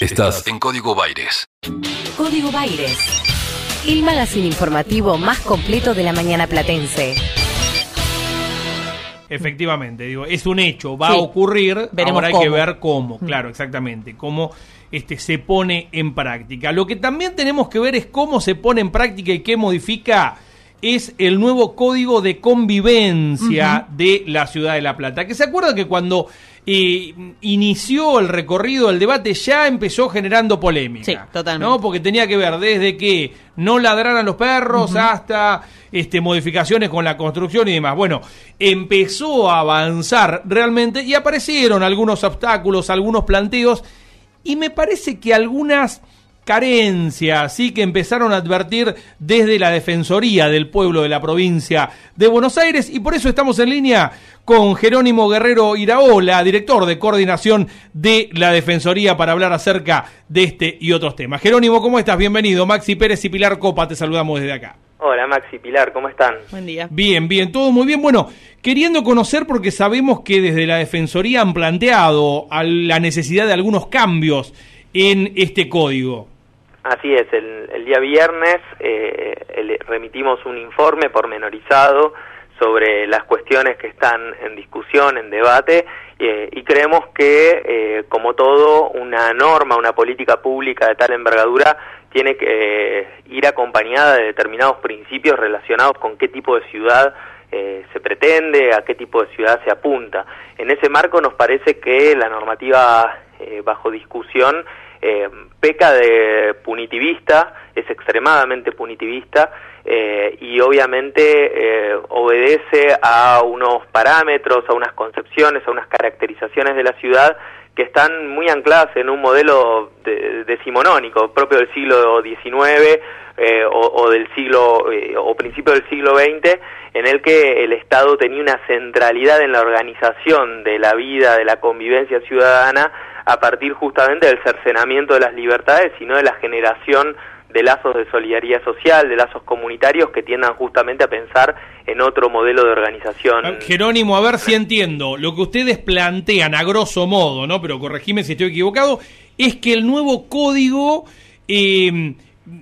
Estás en Código Baires. Código Baires. El magazine informativo más completo de la mañana platense. Efectivamente, digo, es un hecho, va Sí. a ocurrir, Veremos ahora hay que ver cómo, claro, exactamente, cómo este, se pone en práctica. Lo que también tenemos que ver es cómo se pone en práctica y qué modifica es el nuevo código de convivencia de la ciudad de La Plata. Que se acuerda que cuando eh, inició el recorrido del debate ya empezó generando polémica. Sí, totalmente. ¿no? Porque tenía que ver desde que no ladraran los perros hasta este, modificaciones con la construcción y demás. Bueno, empezó a avanzar realmente y aparecieron algunos obstáculos, algunos planteos y me parece que algunas carencias, sí que empezaron a advertir desde la Defensoría del Pueblo de la provincia de Buenos Aires y por eso estamos en línea con Jerónimo Guerrero Iraola, director de coordinación de la Defensoría para hablar acerca de este y otros temas. Jerónimo, ¿cómo estás? Bienvenido. Maxi Pérez y Pilar Copa, te saludamos desde acá. Hola Maxi Pilar, ¿cómo están? Buen día. Bien, bien, todo muy bien. Bueno, queriendo conocer porque sabemos que desde la Defensoría han planteado a la necesidad de algunos cambios en este código. Así es, el, el día viernes eh, remitimos un informe pormenorizado sobre las cuestiones que están en discusión, en debate, eh, y creemos que, eh, como todo, una norma, una política pública de tal envergadura tiene que eh, ir acompañada de determinados principios relacionados con qué tipo de ciudad eh, se pretende, a qué tipo de ciudad se apunta. En ese marco nos parece que la normativa eh, bajo discusión eh, peca de punitivista, es extremadamente punitivista eh, y obviamente eh, obedece a unos parámetros, a unas concepciones, a unas caracterizaciones de la ciudad que están muy ancladas en un modelo de- decimonónico propio del siglo XIX eh, o, o del siglo eh, o principio del siglo XX en el que el Estado tenía una centralidad en la organización de la vida, de la convivencia ciudadana a partir justamente del cercenamiento de las libertades y no de la generación de lazos de solidaridad social, de lazos comunitarios que tiendan justamente a pensar en otro modelo de organización. Jerónimo, a ver si entiendo. Lo que ustedes plantean, a grosso modo, ¿no? Pero corregime si estoy equivocado, es que el nuevo código eh,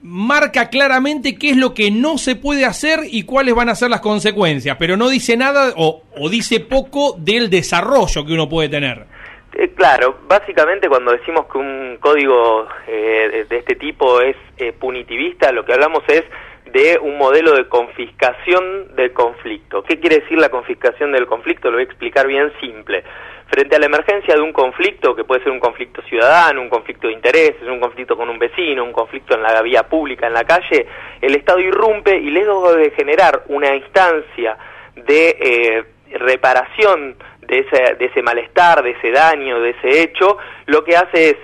marca claramente qué es lo que no se puede hacer y cuáles van a ser las consecuencias, pero no dice nada o, o dice poco del desarrollo que uno puede tener. Eh, claro, básicamente cuando decimos que un código eh, de, este tipo es eh, punitivista, lo que hablamos es de un modelo de confiscación del conflicto. ¿Qué quiere decir la confiscación del conflicto? Lo voy a explicar bien simple. Frente a la emergencia de un conflicto, que puede ser un conflicto ciudadano, un conflicto de intereses, un conflicto con un vecino, un conflicto en la vía pública, en la calle, el Estado irrumpe y luego de generar una instancia de eh, reparación de ese, de ese malestar, de ese daño, de ese hecho, lo que hace es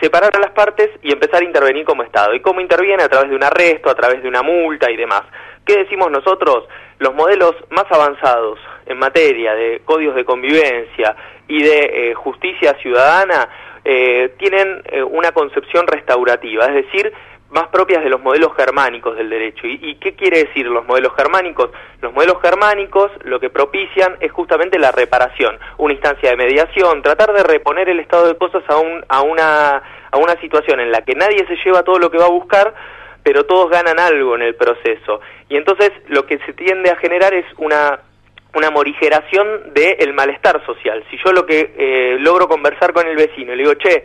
separar a las partes y empezar a intervenir como Estado. ¿Y cómo interviene? A través de un arresto, a través de una multa y demás. ¿Qué decimos nosotros? Los modelos más avanzados en materia de códigos de convivencia y de eh, justicia ciudadana eh, tienen eh, una concepción restaurativa, es decir, más propias de los modelos germánicos del derecho. ¿Y, ¿Y qué quiere decir los modelos germánicos? Los modelos germánicos lo que propician es justamente la reparación, una instancia de mediación, tratar de reponer el estado de cosas a, un, a, una, a una situación en la que nadie se lleva todo lo que va a buscar, pero todos ganan algo en el proceso. Y entonces lo que se tiende a generar es una una morigeración del malestar social. Si yo lo que eh, logro conversar con el vecino y le digo, che,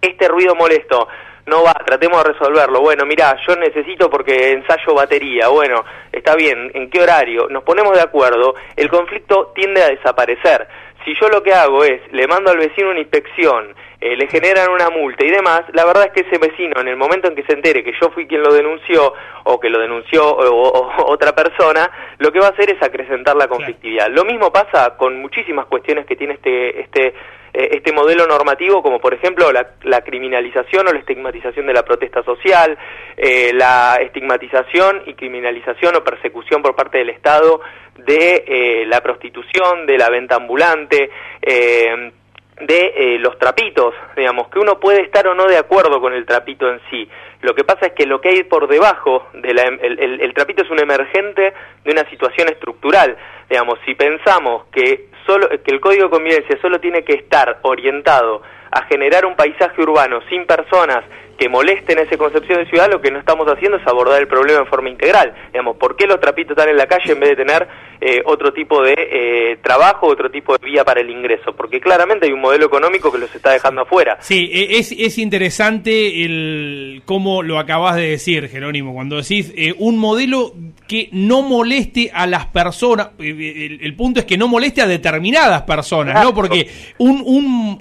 este ruido molesto, no va, tratemos de resolverlo. Bueno, mira, yo necesito porque ensayo batería. Bueno, está bien, ¿en qué horario? Nos ponemos de acuerdo, el conflicto tiende a desaparecer. Si yo lo que hago es, le mando al vecino una inspección, eh, le generan una multa y demás, la verdad es que ese vecino, en el momento en que se entere que yo fui quien lo denunció o que lo denunció o, o- otra persona, lo que va a hacer es acrecentar la conflictividad. Lo mismo pasa con muchísimas cuestiones que tiene este, este, eh, este modelo normativo, como por ejemplo la, la criminalización o la estigmatización de la protesta social, eh, la estigmatización y criminalización o persecución por parte del Estado de eh, la prostitución, de la venta ambulante, de los trapitos, digamos, que uno puede estar o no de acuerdo con el trapito en sí. Lo que pasa es que lo que hay por debajo de la, em, el, el- trapito es un emergente de una situación estructural. Digamos, si pensamos que solo que el código de convivencia solo tiene que estar orientado a generar un paisaje urbano sin personas que molesten esa concepción de ciudad, lo que no estamos haciendo es abordar el problema en forma integral. Digamos, ¿por qué los trapitos están en la calle en vez de tener eh, otro tipo de eh, trabajo, otro tipo de vía para el ingreso? Porque claramente hay un modelo económico que los está dejando afuera. Sí, e, es, es interesante el cómo lo acabas de decir, Jerónimo, cuando decís eh, un modelo que no moleste a las personas, el, el, punto es que no moleste a determinadas personas, ¿no? Porque un, un,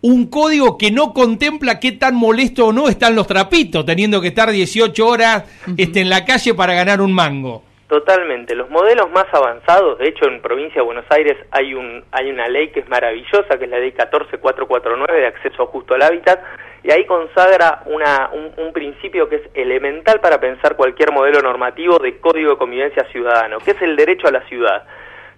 un código que no contempla qué tan molesto no están los trapitos, teniendo que estar 18 horas este, en la calle para ganar un mango. Totalmente. Los modelos más avanzados, de hecho en provincia de Buenos Aires hay un hay una ley que es maravillosa, que es la ley 14449 de acceso justo al hábitat, y ahí consagra una, un, un, principio que es elemental para pensar cualquier modelo normativo de código de convivencia ciudadano, que es el derecho a la ciudad.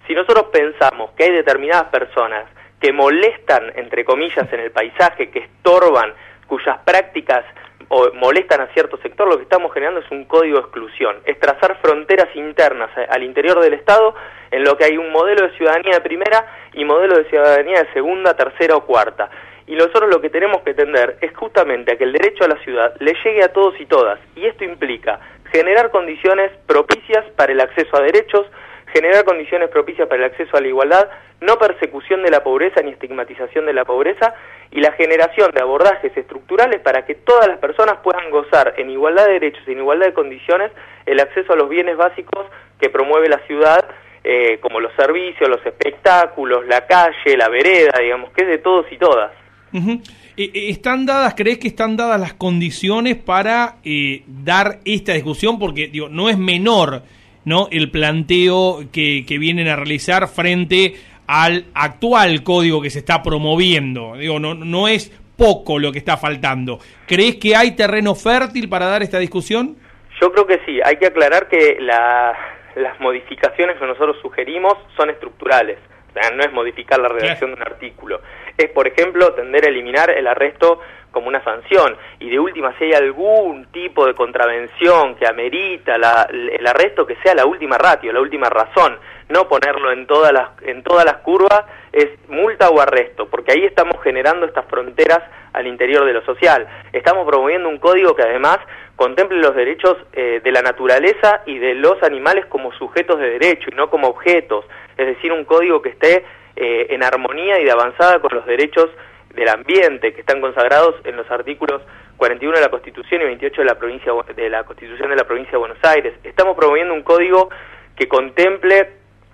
Si nosotros pensamos que hay determinadas personas que molestan, entre comillas, en el paisaje, que estorban, cuyas prácticas o molestan a cierto sector, lo que estamos generando es un código de exclusión, es trazar fronteras internas al interior del Estado en lo que hay un modelo de ciudadanía de primera y modelo de ciudadanía de segunda, tercera o cuarta. Y nosotros lo que tenemos que tender es justamente a que el derecho a la ciudad le llegue a todos y todas. Y esto implica generar condiciones propicias para el acceso a derechos, generar condiciones propicias para el acceso a la igualdad, no persecución de la pobreza ni estigmatización de la pobreza y la generación de abordajes estructurales para que todas las personas puedan gozar en igualdad de derechos y en igualdad de condiciones el acceso a los bienes básicos que promueve la ciudad, eh, como los servicios, los espectáculos, la calle, la vereda, digamos, que es de todos y todas. ¿Están dadas, crees que están dadas las condiciones para eh, dar esta discusión? Porque digo, no es menor ¿no? el planteo que, que vienen a realizar frente al actual código que se está promoviendo. Digo, no, no es poco lo que está faltando. ¿Crees que hay terreno fértil para dar esta discusión? Yo creo que sí. Hay que aclarar que la, las modificaciones que nosotros sugerimos son estructurales. O sea, no es modificar la redacción de un artículo. Es, por ejemplo, tender a eliminar el arresto como una sanción. Y de última si hay algún tipo de contravención que amerita la, el arresto que sea la última ratio, la última razón, no ponerlo en todas las en todas las curvas es multa o arresto, porque ahí estamos generando estas fronteras al interior de lo social. Estamos promoviendo un código que además contemple los derechos eh, de la naturaleza y de los animales como sujetos de derecho y no como objetos, es decir, un código que esté eh, en armonía y de avanzada con los derechos del ambiente que están consagrados en los artículos 41 de la Constitución y 28 de la provincia de la Constitución de la provincia de Buenos Aires. Estamos promoviendo un código que contemple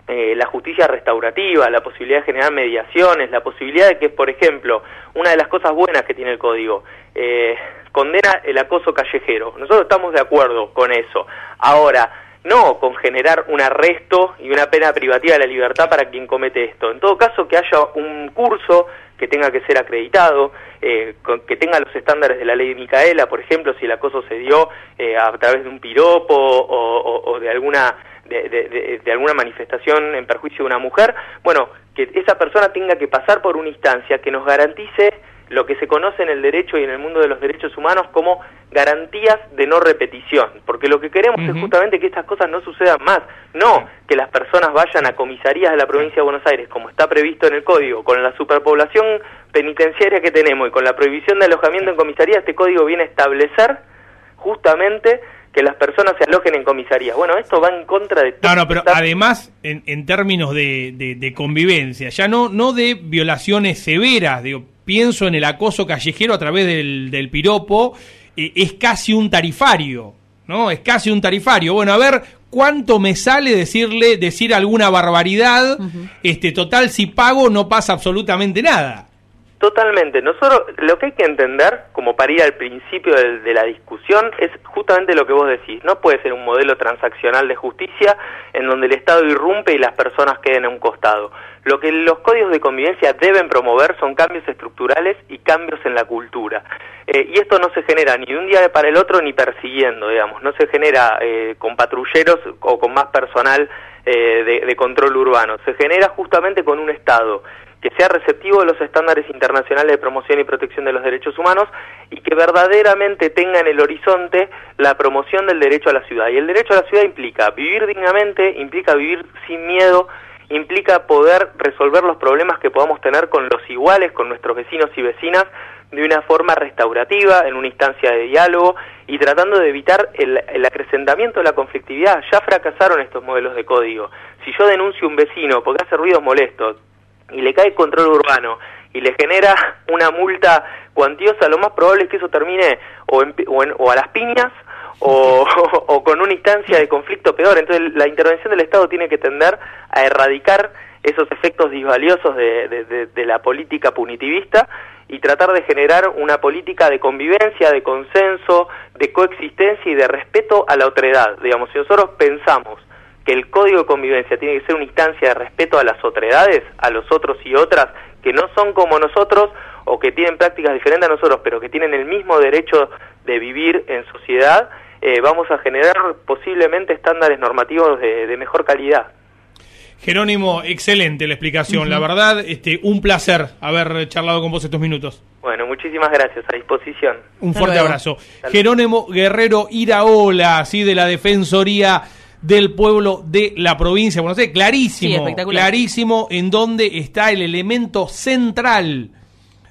eh, la justicia restaurativa, la posibilidad de generar mediaciones, la posibilidad de que, por ejemplo, una de las cosas buenas que tiene el código, eh, condena el acoso callejero. Nosotros estamos de acuerdo con eso. Ahora, no con generar un arresto y una pena privativa de la libertad para quien comete esto. En todo caso, que haya un curso que tenga que ser acreditado, eh, que tenga los estándares de la ley de Micaela, por ejemplo, si el acoso se dio eh, a través de un piropo o, de alguna de, de, alguna manifestación en perjuicio de una mujer, bueno, que esa persona tenga que pasar por una instancia que nos garantice lo que se conoce en el derecho y en el mundo de los derechos humanos como garantías de no repetición, porque lo que queremos es justamente que estas cosas no sucedan más, no que las personas vayan a comisarías de la provincia de Buenos Aires, como está previsto en el código, con la superpoblación penitenciaria que tenemos y con la prohibición de alojamiento en comisaría, este código viene a establecer justamente que las personas se alojen en comisarías. Bueno, esto va en contra de... No, no, pero además, en, en términos de, de, convivencia, ya no, no de violaciones severas, digo, pienso en el acoso callejero a través del, del piropo, eh, es casi un tarifario, ¿no? Es casi un tarifario. Bueno, a ver cuánto me sale decirle, decir alguna barbaridad, este, total, si pago no pasa absolutamente nada. Totalmente. Nosotros lo que hay que entender, como para ir al principio de, la discusión, es justamente lo que vos decís. No puede ser un modelo transaccional de justicia en donde el Estado irrumpe y las personas queden a un costado. Lo que los códigos de convivencia deben promover son cambios estructurales y cambios en la cultura. Eh, y esto no se genera ni de un día para el otro ni persiguiendo, digamos. No se genera eh, con patrulleros o con más personal eh, de control urbano. Se genera justamente con un Estado que sea receptivo de los estándares internacionales de promoción y protección de los derechos humanos y que verdaderamente tenga en el horizonte la promoción del derecho a la ciudad. Y el derecho a la ciudad implica vivir dignamente, implica vivir sin miedo, implica poder resolver los problemas que podamos tener con los iguales, con nuestros vecinos y vecinas, de una forma restaurativa, en una instancia de diálogo y tratando de evitar el, el, acrecentamiento de la conflictividad. Ya fracasaron estos modelos de código. Si yo denuncio a un vecino porque hace ruidos molestos y le cae control urbano y le genera una multa cuantiosa, lo más probable es que eso termine o, en, o, en, o a las piñas o, con una instancia de conflicto peor. Entonces la intervención del Estado tiene que tender a erradicar esos efectos disvaliosos de, de, de, de la política punitivista y tratar de generar una política de convivencia, de consenso, de coexistencia y de respeto a la otredad. Digamos, si nosotros pensamos que el código de convivencia tiene que ser una instancia de respeto a las otredades, a los otros y otras que no son como nosotros o que tienen prácticas diferentes a nosotros, pero que tienen el mismo derecho de vivir en sociedad, eh, vamos a generar posiblemente estándares normativos de, de mejor calidad. Jerónimo, excelente la explicación, uh -huh. la verdad, este, un placer haber charlado con vos estos minutos. Bueno, muchísimas gracias, a disposición. Un fuerte abrazo. Jerónimo Guerrero Iraola, así de la Defensoría del pueblo de la provincia de Buenos Aires, clarísimo, sí, clarísimo en donde está el elemento central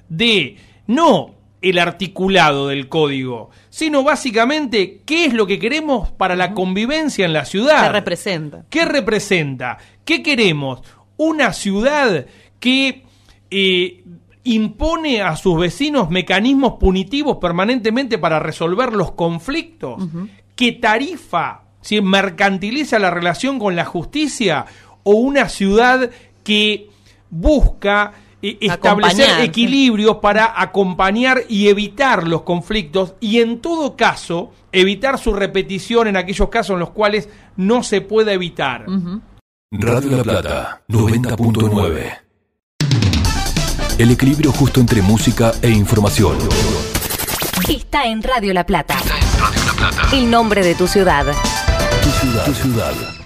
de no el articulado del código, sino básicamente qué es lo que queremos para la convivencia en la ciudad. ¿Qué representa? ¿Qué representa? ¿Qué queremos? Una ciudad que eh, impone a sus vecinos mecanismos punitivos permanentemente para resolver los conflictos, uh -huh. que tarifa, si mercantiliza la relación con la justicia, o una ciudad que busca establecer equilibrios para acompañar y evitar los conflictos y en todo caso evitar su repetición en aquellos casos en los cuales no se puede evitar. Uh -huh. Radio La Plata 90.9 El equilibrio justo entre música e información. Está en Radio La Plata. Está en Radio La Plata. El nombre de tu ciudad. Tu ciudad. Tu ciudad.